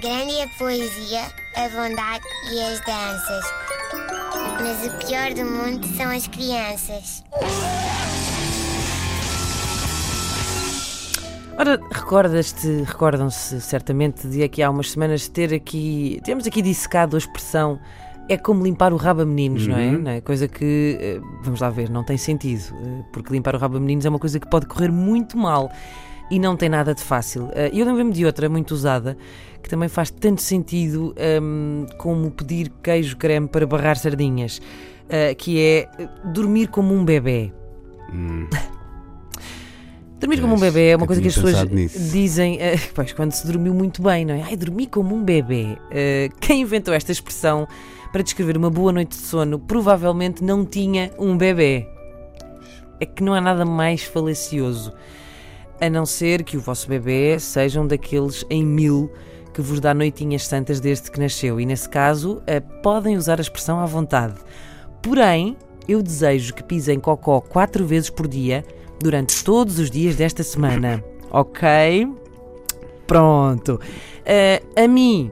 Grande é a poesia, a bondade e as danças. Mas o pior do mundo são as crianças. Ora, recordas-te, recordam-se certamente de aqui há umas semanas ter aqui, temos aqui dissecado a expressão é como limpar o rabo a meninos, não, é? não é? Coisa que, eh, vamos lá ver, não tem sentido, eh, porque limpar o rabo a meninos é uma coisa que pode correr muito mal e não tem nada de fácil. Eh, eu lembro-me de outra muito usada que também faz tanto sentido um, como pedir queijo creme para barrar sardinhas, uh, que é dormir como um bebê. Hum. Dormir como um bebê é uma coisa que as pessoas dizem uh, pois, quando se dormiu muito bem, não é? Ai, dormi como um bebê. Uh, quem inventou esta expressão para descrever uma boa noite de sono provavelmente não tinha um bebê. É que não há nada mais falacioso. A não ser que o vosso bebê sejam daqueles em mil que vos dá noitinhas santas desde que nasceu. E nesse caso, uh, podem usar a expressão à vontade. Porém, eu desejo que pisem cocó quatro vezes por dia durante todos os dias desta semana. Ok? Pronto. Uh, a mim,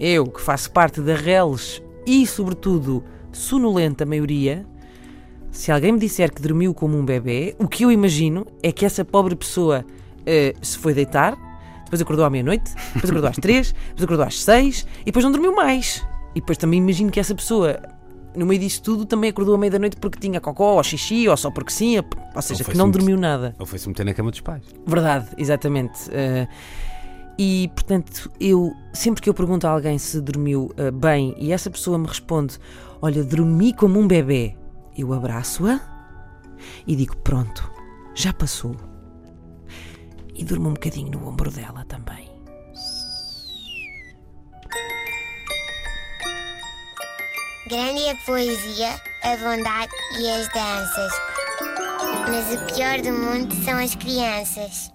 eu que faço parte da Reles e, sobretudo, sonolenta maioria, se alguém me disser que dormiu como um bebê, o que eu imagino é que essa pobre pessoa uh, se foi deitar, depois acordou à meia-noite, depois acordou às três, depois acordou às seis e depois não dormiu mais. E depois também imagino que essa pessoa no meio disso tudo, também acordou à meia-noite porque tinha cocó ou xixi, ou só porque sim, ou seja, ou que não dormiu nada. Ou foi-se meter na cama dos pais. Verdade, exatamente. Uh, e, portanto, eu, sempre que eu pergunto a alguém se dormiu uh, bem e essa pessoa me responde: Olha, dormi como um bebê, eu abraço-a e digo: Pronto, já passou. E durmo um bocadinho no ombro dela também. Grande é a poesia, a bondade e as danças. Mas o pior do mundo são as crianças.